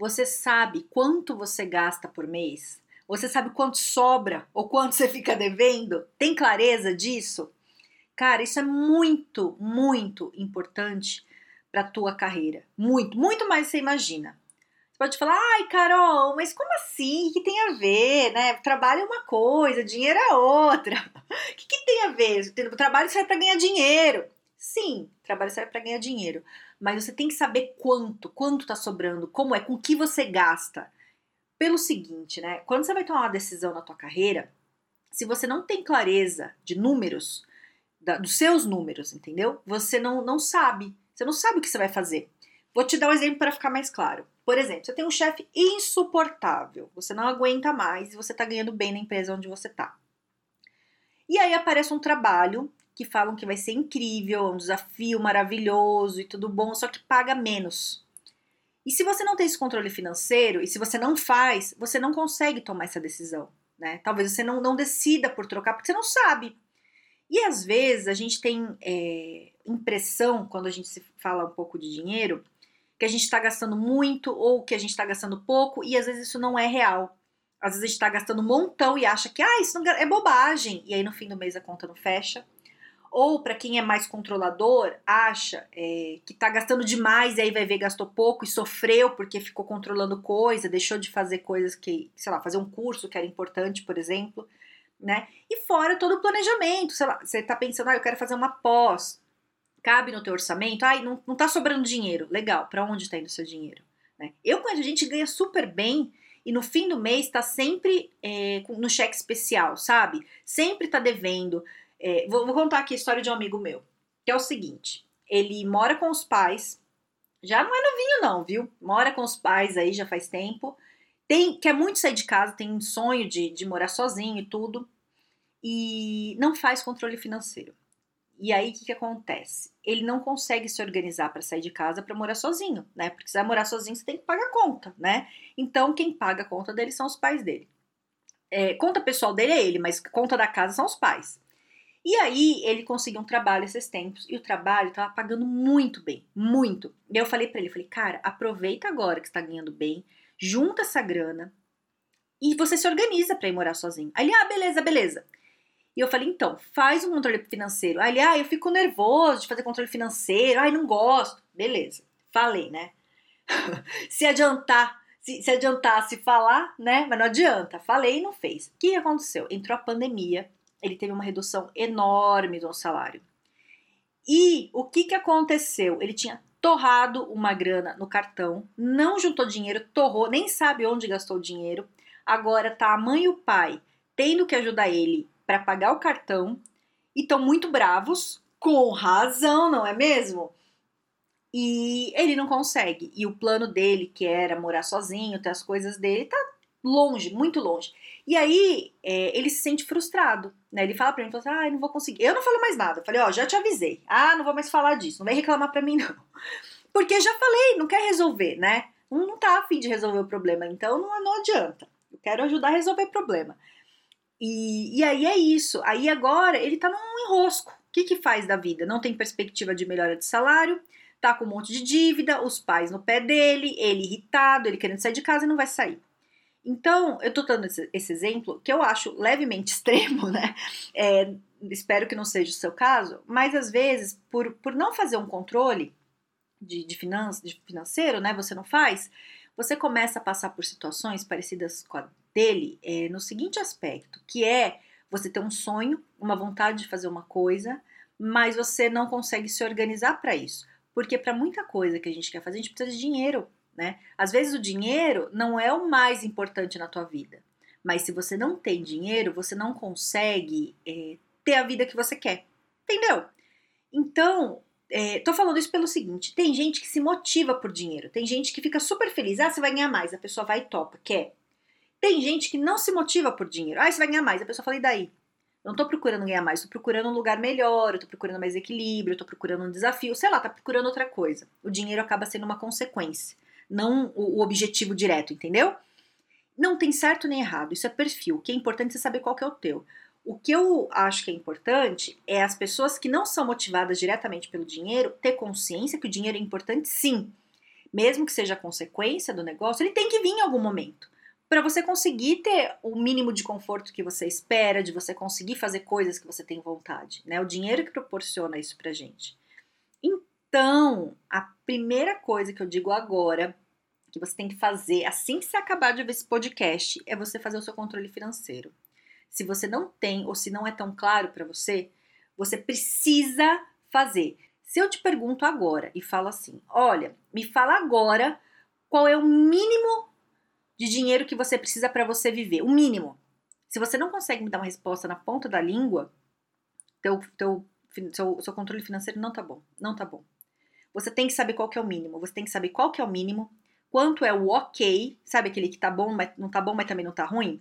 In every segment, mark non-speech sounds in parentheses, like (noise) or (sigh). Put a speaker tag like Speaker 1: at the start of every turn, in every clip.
Speaker 1: você sabe quanto você gasta por mês? Você sabe quanto sobra ou quanto (laughs) você fica devendo? Tem clareza disso? Cara, isso é muito, muito importante para tua carreira. Muito, muito mais você imagina. Você pode falar, ai, Carol, mas como assim? O que tem a ver, né? Trabalho é uma coisa, dinheiro é outra. (laughs) O que, que tem a ver? O trabalho serve para ganhar dinheiro. Sim, trabalho serve para ganhar dinheiro mas você tem que saber quanto, quanto está sobrando, como é, com que você gasta. Pelo seguinte, né? Quando você vai tomar uma decisão na tua carreira, se você não tem clareza de números, da, dos seus números, entendeu? Você não, não sabe. Você não sabe o que você vai fazer. Vou te dar um exemplo para ficar mais claro. Por exemplo, você tem um chefe insuportável, você não aguenta mais e você está ganhando bem na empresa onde você está. E aí aparece um trabalho que falam que vai ser incrível, um desafio maravilhoso e tudo bom, só que paga menos. E se você não tem esse controle financeiro, e se você não faz, você não consegue tomar essa decisão, né? Talvez você não, não decida por trocar, porque você não sabe. E às vezes a gente tem é, impressão, quando a gente se fala um pouco de dinheiro, que a gente está gastando muito ou que a gente está gastando pouco, e às vezes isso não é real. Às vezes a gente está gastando um montão e acha que ah, isso é bobagem. E aí no fim do mês a conta não fecha. Ou para quem é mais controlador, acha é, que está gastando demais e aí vai ver gastou pouco e sofreu porque ficou controlando coisa, deixou de fazer coisas que, sei lá, fazer um curso que era importante, por exemplo, né? E fora todo o planejamento, sei lá, você está pensando, ah, eu quero fazer uma pós, cabe no teu orçamento, ai, não, não tá sobrando dinheiro, legal, para onde está indo o seu dinheiro? Né? Eu conheço gente ganha super bem e no fim do mês está sempre é, no cheque especial, sabe? Sempre está devendo, é, vou, vou, contar aqui a história de um amigo meu, que é o seguinte: ele mora com os pais, já não é novinho, não, viu? Mora com os pais aí já faz tempo, tem quer muito sair de casa, tem um sonho de, de morar sozinho e tudo, e não faz controle financeiro. E aí o que, que acontece? Ele não consegue se organizar para sair de casa para morar sozinho, né? Porque se vai morar sozinho, você tem que pagar conta, né? Então quem paga a conta dele são os pais dele. É, conta pessoal dele é ele, mas conta da casa são os pais. E aí ele conseguiu um trabalho esses tempos e o trabalho estava pagando muito bem, muito. E eu falei para ele, falei, cara, aproveita agora que está ganhando bem, junta essa grana e você se organiza para ir morar sozinho. Aí ele, ah, beleza, beleza. E eu falei, então, faz um controle financeiro. Aí ele, ah, eu fico nervoso de fazer controle financeiro, ai, não gosto. Beleza, falei, né? (laughs) se adiantar, se, se adiantasse falar, né? Mas não adianta. Falei e não fez. O que aconteceu? Entrou a pandemia ele teve uma redução enorme do salário. E o que, que aconteceu? Ele tinha torrado uma grana no cartão, não juntou dinheiro, torrou, nem sabe onde gastou o dinheiro. Agora tá a mãe e o pai tendo que ajudar ele para pagar o cartão e estão muito bravos, com razão, não é mesmo? E ele não consegue. E o plano dele, que era morar sozinho, ter as coisas dele, tá longe, muito longe. E aí é, ele se sente frustrado, né? Ele fala pra mim, fala assim, ah, não vou conseguir. Eu não falo mais nada. Eu falei, ó, oh, já te avisei. Ah, não vou mais falar disso. Não vem reclamar pra mim, não. (laughs) Porque já falei, não quer resolver, né? Não, não tá afim de resolver o problema, então não, não adianta. Eu quero ajudar a resolver o problema. E, e aí é isso. Aí agora ele tá num enrosco. O que que faz da vida? Não tem perspectiva de melhora de salário, tá com um monte de dívida, os pais no pé dele, ele irritado, ele querendo sair de casa e não vai sair. Então, eu tô dando esse, esse, exemplo que eu acho levemente (laughs) extremo, né? É, espero que não seja o seu caso, mas às vezes, por, por não fazer um controle de, de, finan de financeiro, né? Você não faz, você começa a passar por situações parecidas com a dele é, no seguinte aspecto, que é você ter um sonho, uma vontade de fazer uma coisa, mas você não consegue se organizar para isso. Porque para muita coisa que a gente quer fazer, a gente precisa de dinheiro né? Às vezes o dinheiro não é o mais importante na tua vida, mas se você não tem dinheiro, você não consegue é, ter a vida que você quer, entendeu? Então, é, tô falando isso pelo seguinte: tem gente que se motiva por dinheiro, tem gente que fica super feliz, ah, você vai ganhar mais, a pessoa vai e topa, quer. Tem gente que não se motiva por dinheiro, ah, você vai ganhar mais, a pessoa fala, e daí? Eu não tô procurando ganhar mais, tô procurando um lugar melhor, eu tô procurando mais equilíbrio, eu tô procurando um desafio, sei lá, tá procurando outra coisa. O dinheiro acaba sendo uma consequência, não o, o objetivo direto, entendeu? Não tem certo nem errado, isso é perfil. O que é importante é saber qual que é o teu. O que eu acho que é importante é as pessoas que não são motivadas diretamente pelo dinheiro ter consciência que o dinheiro é importante sim. Mesmo que seja consequência do negócio, ele tem que vir em algum momento. Para você conseguir ter o mínimo de conforto que você espera, de você conseguir fazer coisas que você tem vontade. Né? O dinheiro que proporciona isso pra gente. Então, a primeira coisa que eu digo agora que você tem que fazer assim que você acabar de ver esse podcast é você fazer o seu controle financeiro se você não tem ou se não é tão claro para você, você precisa fazer. Se eu te pergunto agora e falo assim: olha, me fala agora qual é o mínimo de dinheiro que você precisa para você viver, o mínimo. Se você não consegue me dar uma resposta na ponta da língua, teu, teu, seu, seu controle financeiro não tá bom, não tá bom. Você tem que saber qual que é o mínimo, você tem que saber qual que é o mínimo, quanto é o ok, sabe aquele que tá bom, mas não tá bom, mas também não tá ruim?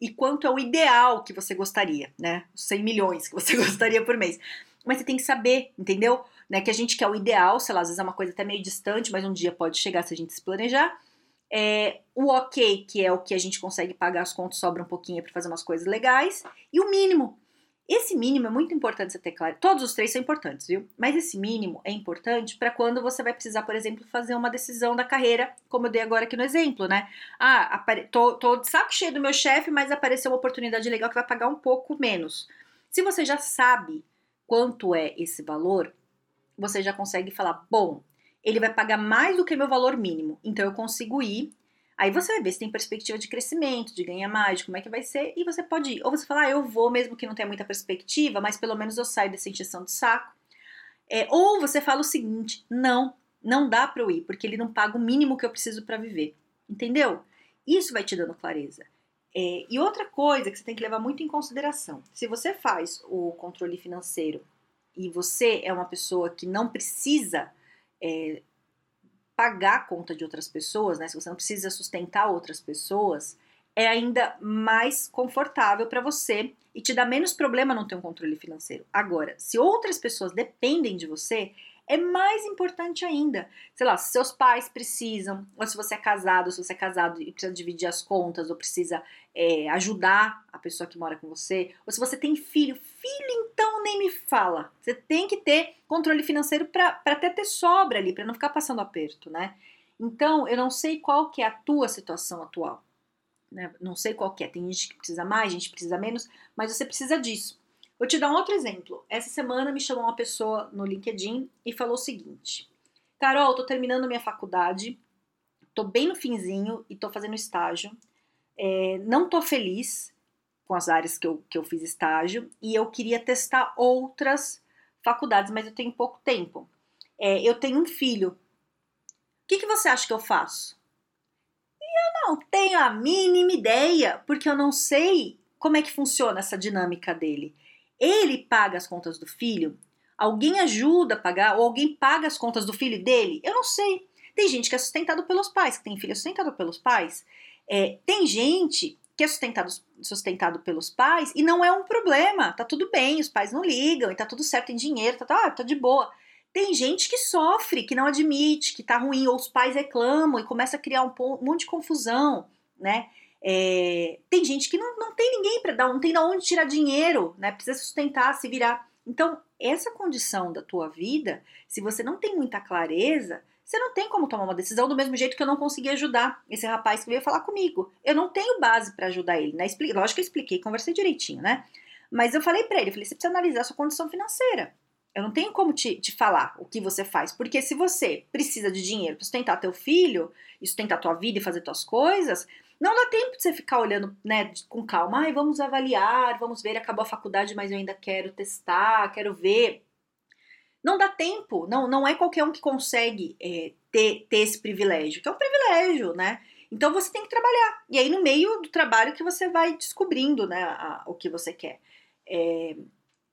Speaker 1: e quanto é o ideal que você gostaria, né? Os 100 milhões que você (laughs) gostaria por mês. Mas você tem que saber, entendeu? Né, que a gente quer o ideal, sei lá, às vezes é uma coisa até meio distante, mas um dia pode chegar se a gente se planejar. É, o ok, que é o que a gente consegue pagar as contas, sobra um pouquinho para fazer umas coisas legais. E o mínimo, esse mínimo é muito importante você ter claro. Todos os três são importantes, viu? Mas esse mínimo é importante para quando você vai precisar, por exemplo, fazer uma decisão da carreira, como eu dei agora aqui no exemplo, né? Ah, apare... tô, tô de saco cheio do meu chefe, mas apareceu uma oportunidade legal que vai pagar um pouco menos. Se você já sabe quanto é esse valor, você já consegue falar: bom, ele vai pagar mais do que meu valor mínimo, então eu consigo ir Aí você vai ver se tem perspectiva de crescimento, de ganhar mais, de como é que vai ser, e você pode ir. Ou você fala, ah, eu vou, mesmo que não tenha muita perspectiva, mas pelo menos eu saio dessa injeção de saco. É, ou você fala o seguinte: não, não dá para eu ir, porque ele não paga o mínimo que eu preciso para viver. Entendeu? Isso vai te dando clareza. É, e outra coisa que você tem que levar muito em consideração: se você faz o controle financeiro e você é uma pessoa que não precisa é, pagar a conta de outras pessoas, né? Se você não precisa sustentar outras pessoas, é ainda mais confortável para você e te dá menos problema não ter um controle financeiro. Agora, se outras pessoas dependem de você, é mais importante ainda. Sei lá, se seus pais precisam, ou se você é casado, se você é casado e precisa dividir as contas, ou precisa é, ajudar a pessoa que mora com você, ou se você tem filho, filho então nem fala. Você tem que ter controle financeiro para até ter sobra ali, para não ficar passando aperto, né? Então, eu não sei qual que é a tua situação atual. Né? Não sei qual que é. Tem gente que precisa mais, gente que precisa menos, mas você precisa disso. Vou te dar um outro exemplo. Essa semana me chamou uma pessoa no LinkedIn e falou o seguinte: Carol, tô terminando minha faculdade, tô bem no finzinho e tô fazendo estágio. É, não tô feliz com as áreas que eu, que eu fiz estágio e eu queria testar outras faculdades, mas eu tenho pouco tempo. É, eu tenho um filho. O que, que você acha que eu faço? E eu não tenho a mínima ideia, porque eu não sei como é que funciona essa dinâmica dele. Ele paga as contas do filho? Alguém ajuda a pagar? Ou alguém paga as contas do filho dele? Eu não sei. Tem gente que é sustentado pelos pais, que tem filho sustentado pelos pais. É, tem gente que é sustentado, sustentado pelos pais e não é um problema, tá tudo bem, os pais não ligam e tá tudo certo, tem dinheiro, tá, tá, tá de boa. Tem gente que sofre, que não admite, que tá ruim, ou os pais reclamam e começa a criar um, um monte de confusão, né? É, tem gente que não, não tem ninguém para dar, não tem de onde tirar dinheiro, né? Precisa sustentar, se virar. Então, essa condição da tua vida, se você não tem muita clareza, você não tem como tomar uma decisão do mesmo jeito que eu não consegui ajudar esse rapaz que veio falar comigo. Eu não tenho base para ajudar ele, né? Lógico que eu expliquei, conversei direitinho, né? Mas eu falei para ele, falei, você precisa analisar a sua condição financeira. Eu não tenho como te, te falar o que você faz, porque se você precisa de dinheiro para sustentar teu filho, sustentar tua vida e fazer tuas coisas, não dá tempo de você ficar olhando, né, com calma. Ai, vamos avaliar, vamos ver, acabou a faculdade, mas eu ainda quero testar, quero ver. Não dá tempo, não, não é qualquer um que consegue é, ter, ter esse privilégio, que é um privilégio, né? Então você tem que trabalhar. E aí, no meio do trabalho, que você vai descobrindo né, a, o que você quer. É,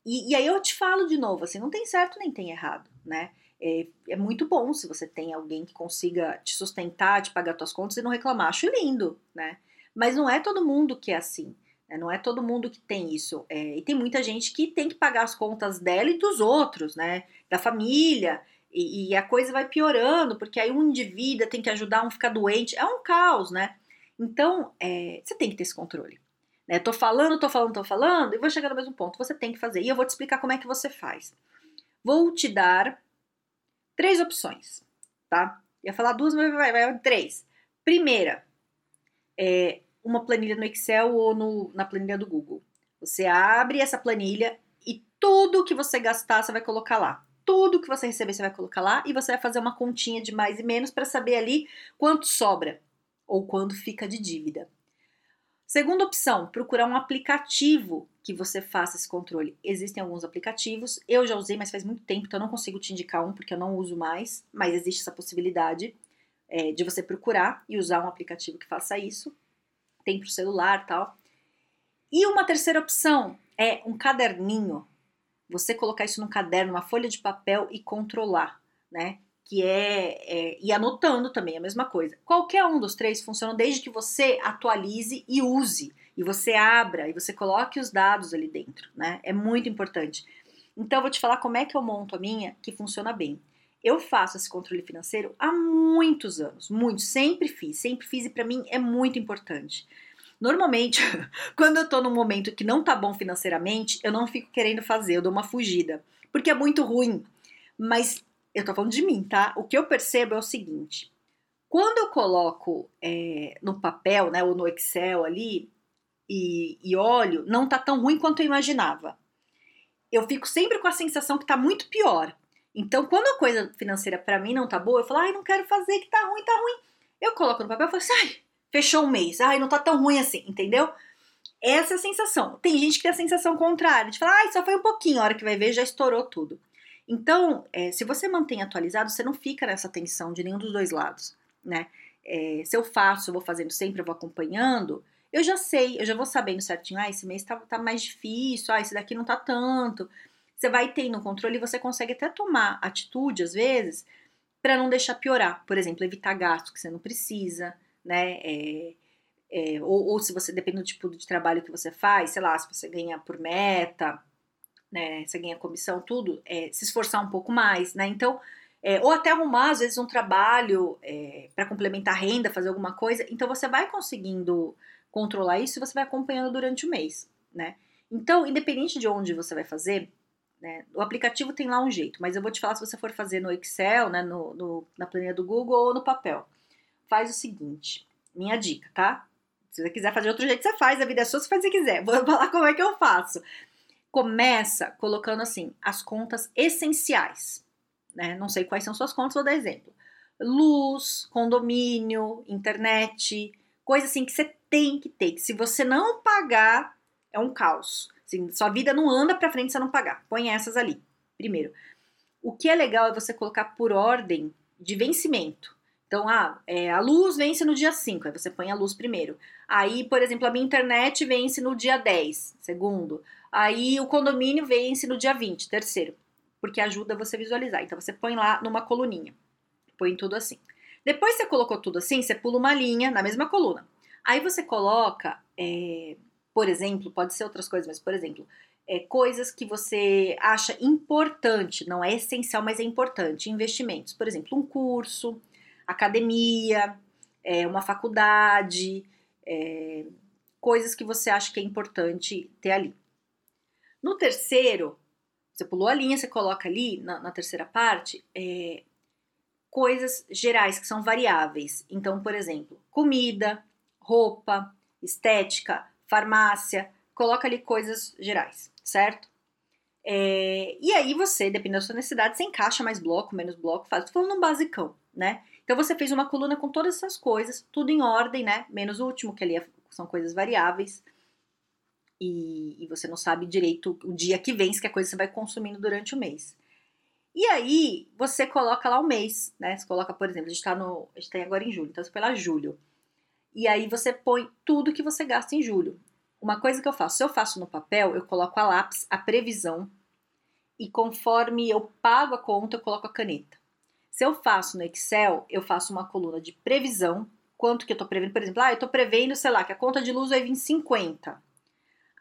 Speaker 1: e, e, aí eu te falo de novo, assim, não tem certo nem tem errado. né? É, é, muito bom se você tem alguém que consiga te sustentar, te pagar suas contas e não reclamar. Acho lindo, né? Mas não é todo mundo que é assim. Né? Não é todo mundo que tem isso. É, e tem muita gente que tem que pagar as contas dela e dos outros, né? Da família. E, e a coisa vai piorando, porque aí um indivíduo tem que ajudar um ficar doente. É um caos, né? Então, é, você tem que ter esse controle. Né? Tô falando, tô falando, tô falando, e vou chegar no mesmo ponto. Você tem que fazer. E eu vou te explicar como é que você faz. Vou te dar três opções, tá? Ia falar duas, mas vai, vai, três. Primeira, é uma planilha no Excel ou no, na planilha do Google. Você abre essa planilha e tudo que você gastar, você vai colocar lá. Tudo que você receber, você vai colocar lá e você vai fazer uma continha de mais e menos para saber ali quanto sobra ou quando fica de dívida. Segunda opção, procurar um aplicativo que você faça esse controle. Existem alguns aplicativos, eu já usei, mas faz muito tempo, então eu não consigo te indicar um porque eu não uso mais, mas existe essa possibilidade é, de você procurar e usar um aplicativo que faça isso. Tem para o celular tal. E uma terceira opção é um caderninho. Você colocar isso num caderno, uma folha de papel e controlar, né? que é, é e anotando também a mesma coisa. Qualquer um dos três funciona desde que você atualize e use, e você abra e você coloque os dados ali dentro, né? É muito importante. Então, eu vou te falar como é que eu monto a minha que funciona bem. Eu faço esse controle financeiro há muitos anos, muito, sempre fiz, sempre fiz e para mim é muito importante. Normalmente, (laughs) quando eu tô num momento que não tá bom financeiramente, eu não fico querendo fazer, eu dou uma fugida, porque é muito ruim. Mas eu tô falando de mim, tá? O que eu percebo é o seguinte: quando eu coloco é, no papel, né, ou no Excel ali, e, e olho, não tá tão ruim quanto eu imaginava. Eu fico sempre com a sensação que tá muito pior. Então, quando a coisa financeira para mim não tá boa, eu falo, ai, não quero fazer, que tá ruim, tá ruim. Eu coloco no papel e falo assim, ai, fechou um mês, ai, não tá tão ruim assim, entendeu? Essa é a sensação. Tem gente que tem a sensação contrária, de falar, ai, só foi um pouquinho, a hora que vai ver já estourou tudo. Então, é, se você mantém atualizado, você não fica nessa tensão de nenhum dos dois lados, né? É, se eu faço, eu vou fazendo sempre, eu vou acompanhando, eu já sei, eu já vou sabendo certinho, ah, esse mês tá, tá mais difícil, ah, esse daqui não tá tanto. Você vai tendo controle e você consegue até tomar atitude, às vezes, para não deixar piorar. Por exemplo, evitar gastos que você não precisa, né? É, é, ou, ou, se você, depende do tipo de trabalho que você faz, sei lá, se você ganha por meta, né, você ganha comissão, tudo, é, se esforçar um pouco mais, né? Então, é, ou até arrumar, às vezes, um trabalho é, para complementar a renda, fazer alguma coisa. Então, você vai conseguindo controlar isso e você vai acompanhando durante o mês, né? Então, independente de onde você vai fazer, né, o aplicativo tem lá um jeito, mas eu vou te falar se você for fazer no Excel, né, no, no, na planilha do Google ou no papel. Faz o seguinte, minha dica, tá? Se você quiser fazer de outro jeito, você faz, a vida é sua, você faz se quiser. Vou (laughs) falar como é que eu faço começa colocando assim as contas essenciais, né? Não sei quais são suas contas, vou dar exemplo. Luz, condomínio, internet, coisa assim que você tem que ter. Que se você não pagar, é um caos. Assim, sua vida não anda para frente se não pagar. Põe essas ali. Primeiro, o que é legal é você colocar por ordem de vencimento. Então, ah, é, a luz vence no dia 5, aí você põe a luz primeiro. Aí, por exemplo, a minha internet vence no dia 10, segundo. Aí o condomínio vence no dia 20, terceiro, porque ajuda você a visualizar. Então você põe lá numa coluninha, põe tudo assim. Depois você colocou tudo assim, você pula uma linha na mesma coluna. Aí você coloca, é, por exemplo, pode ser outras coisas, mas por exemplo, é, coisas que você acha importante, não é essencial, mas é importante, investimentos. Por exemplo, um curso, academia, é, uma faculdade, é, coisas que você acha que é importante ter ali. No terceiro, você pulou a linha, você coloca ali na, na terceira parte é, coisas gerais que são variáveis. Então, por exemplo, comida, roupa, estética, farmácia, coloca ali coisas gerais, certo? É, e aí você, dependendo da sua necessidade, você encaixa mais bloco, menos bloco, faz. Tô falando um basicão, né? Então você fez uma coluna com todas essas coisas, tudo em ordem, né? Menos o último, que ali é, são coisas variáveis e, e, você não sabe direito o dia que vem, que é coisa você vai consumindo durante o mês. E aí, você coloca lá o mês, né? Você coloca, por exemplo, a gente tá no. A gente tá agora em julho, então você põe lá julho. E aí você põe tudo que você gasta em julho. Uma coisa que eu faço, se eu faço no papel, eu coloco a lápis, a previsão, e conforme eu pago a conta, eu coloco a caneta. Se eu faço no Excel, eu faço uma coluna de previsão, quanto que eu tô prevendo, por exemplo, ah, eu tô prevendo, sei lá, que a conta de luz vai vir 50.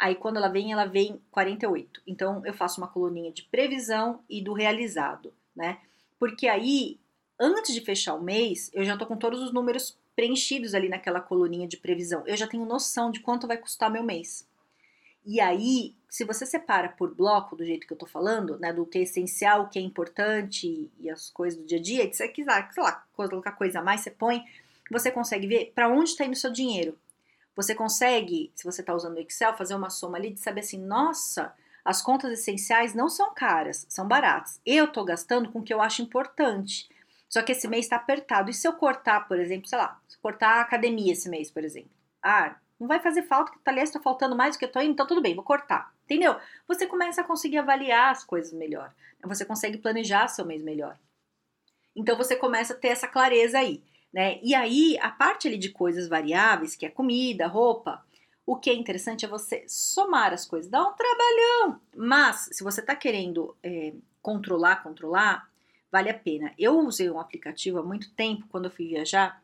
Speaker 1: Aí quando ela vem, ela vem 48. Então eu faço uma coluninha de previsão e do realizado, né? Porque aí, antes de fechar o mês, eu já tô com todos os números preenchidos ali naquela coluninha de previsão. Eu já tenho noção de quanto vai custar meu mês. E aí, se você separa por bloco, do jeito que eu tô falando, né, do que é essencial, o que é importante e as coisas do dia a dia, se você quiser, sei lá, colocar coisa a mais, você põe, você consegue ver para onde está indo o seu dinheiro. Você consegue, se você está usando o Excel, fazer uma soma ali de saber assim, nossa, as contas essenciais não são caras, são baratas. Eu estou gastando com o que eu acho importante. Só que esse mês está apertado. E se eu cortar, por exemplo, sei lá, se cortar a academia esse mês, por exemplo? Ah, não vai fazer falta, porque aliás está faltando mais do que eu tô indo, então tudo bem, vou cortar. Entendeu? Você começa a conseguir avaliar as coisas melhor. Você consegue planejar seu mês melhor. Então você começa a ter essa clareza aí, né? E aí, a parte ali de coisas variáveis, que é comida, roupa, o que é interessante é você somar as coisas, dá um trabalhão. Mas, se você está querendo é, controlar, controlar, vale a pena. Eu usei um aplicativo há muito tempo, quando eu fui viajar,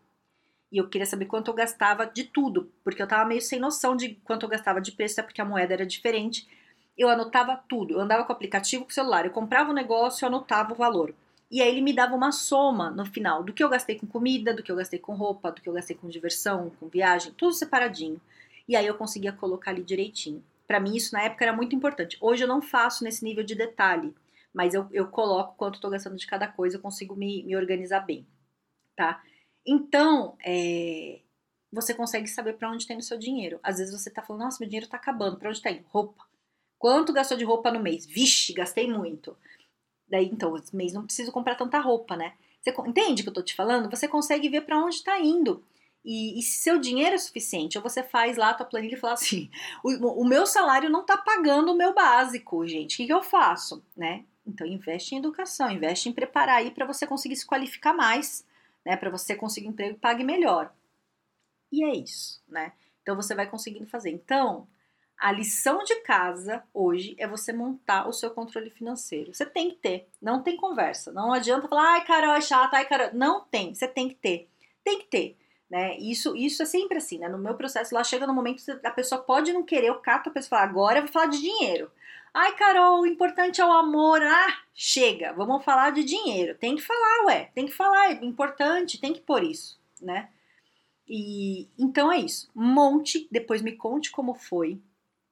Speaker 1: e eu queria saber quanto eu gastava de tudo, porque eu tava meio sem noção de quanto eu gastava de preço, porque a moeda era diferente. Eu anotava tudo, eu andava com o aplicativo com o celular, eu comprava um negócio, eu anotava o valor. E aí ele me dava uma soma no final do que eu gastei com comida, do que eu gastei com roupa, do que eu gastei com diversão, com viagem, tudo separadinho. E aí eu conseguia colocar ali direitinho. Para mim isso na época era muito importante. Hoje eu não faço nesse nível de detalhe, mas eu, eu coloco quanto estou gastando de cada coisa, eu consigo me, me organizar bem, tá? Então, é, você consegue saber para onde tem o seu dinheiro. Às vezes você tá falando, nossa, meu dinheiro tá acabando, para onde tá indo? Roupa. Quanto gastou de roupa no mês? Vixe, gastei muito. Daí, então, esse mês não preciso comprar tanta roupa, né? Você entende o que eu tô te falando? Você consegue ver para onde está indo. E, e, se seu dinheiro é suficiente, ou você faz lá a tua planilha e fala assim: o, o meu salário não tá pagando o meu básico, gente. O que, que eu faço? Né? Então investe em educação, investe em preparar aí para você conseguir se qualificar mais né? Para você conseguir um emprego, pague melhor. E é isso, né? Então você vai conseguindo fazer. Então, a lição de casa hoje é você montar o seu controle financeiro. Você tem que ter, não tem conversa. Não adianta falar, ai, Carol, é chato, ai, Carol. Não tem, você tem que ter. Tem que ter. Né? Isso, isso é sempre assim, né? No meu processo, lá chega no momento que a pessoa pode não querer, eu cato a pessoa e falo, agora eu vou falar de dinheiro. Ai, Carol, o importante é o amor. Ah, chega, vamos falar de dinheiro. Tem que falar, ué, tem que falar, é importante, tem que pôr isso, né? E então é isso. Monte, depois me conte como foi,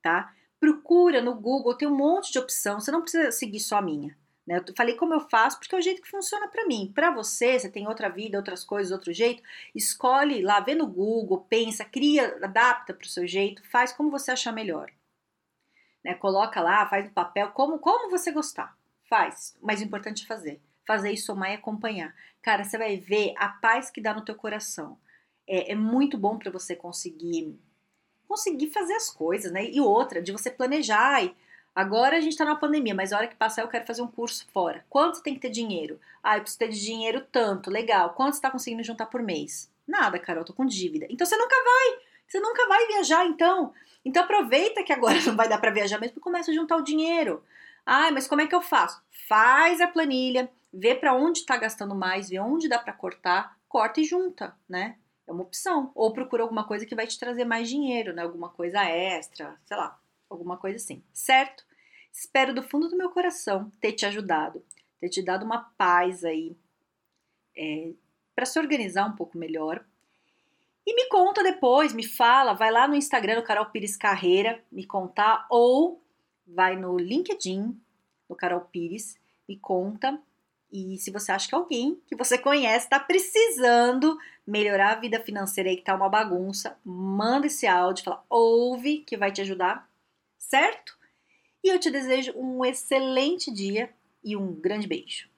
Speaker 1: tá? Procura no Google, tem um monte de opção, você não precisa seguir só a minha. Né? Eu falei como eu faço, porque é o jeito que funciona para mim. Para você, você tem outra vida, outras coisas, outro jeito, escolhe lá, vê no Google, pensa, cria, adapta para o seu jeito, faz como você achar melhor né? Coloca lá, faz no papel, como, como você gostar. Faz. Mas o importante é fazer. Fazer e somar e acompanhar. Cara, você vai ver a paz que dá no teu coração. É, é muito bom para você conseguir conseguir fazer as coisas, né? E outra, de você planejar. E agora a gente tá na pandemia, mas a hora que passar eu quero fazer um curso fora. Quanto tem que ter dinheiro? Ah, eu preciso ter de dinheiro tanto, legal. Quanto você tá conseguindo juntar por mês? Nada, Carol, eu tô com dívida. Então você nunca vai. Você nunca vai viajar, então. Então aproveita que agora (laughs) não vai dar para viajar mesmo e começa a juntar o dinheiro. Ah, mas como é que eu faço? Faz a planilha, vê para onde está gastando mais, vê onde dá para cortar, corta e junta, né? É uma opção. Ou procura alguma coisa que vai te trazer mais dinheiro, né? Alguma coisa extra, sei lá, alguma coisa assim, certo? Espero do fundo do meu coração ter te ajudado, ter te dado uma paz aí é, para se organizar um pouco melhor, e me conta depois, me fala, vai lá no Instagram do Carol Pires Carreira, me contar, ou vai no LinkedIn do Carol Pires, me conta. E se você acha que alguém que você conhece está precisando melhorar a vida financeira aí, que tá uma bagunça, manda esse áudio, fala, ouve, que vai te ajudar, certo? E eu te desejo um excelente dia e um grande beijo.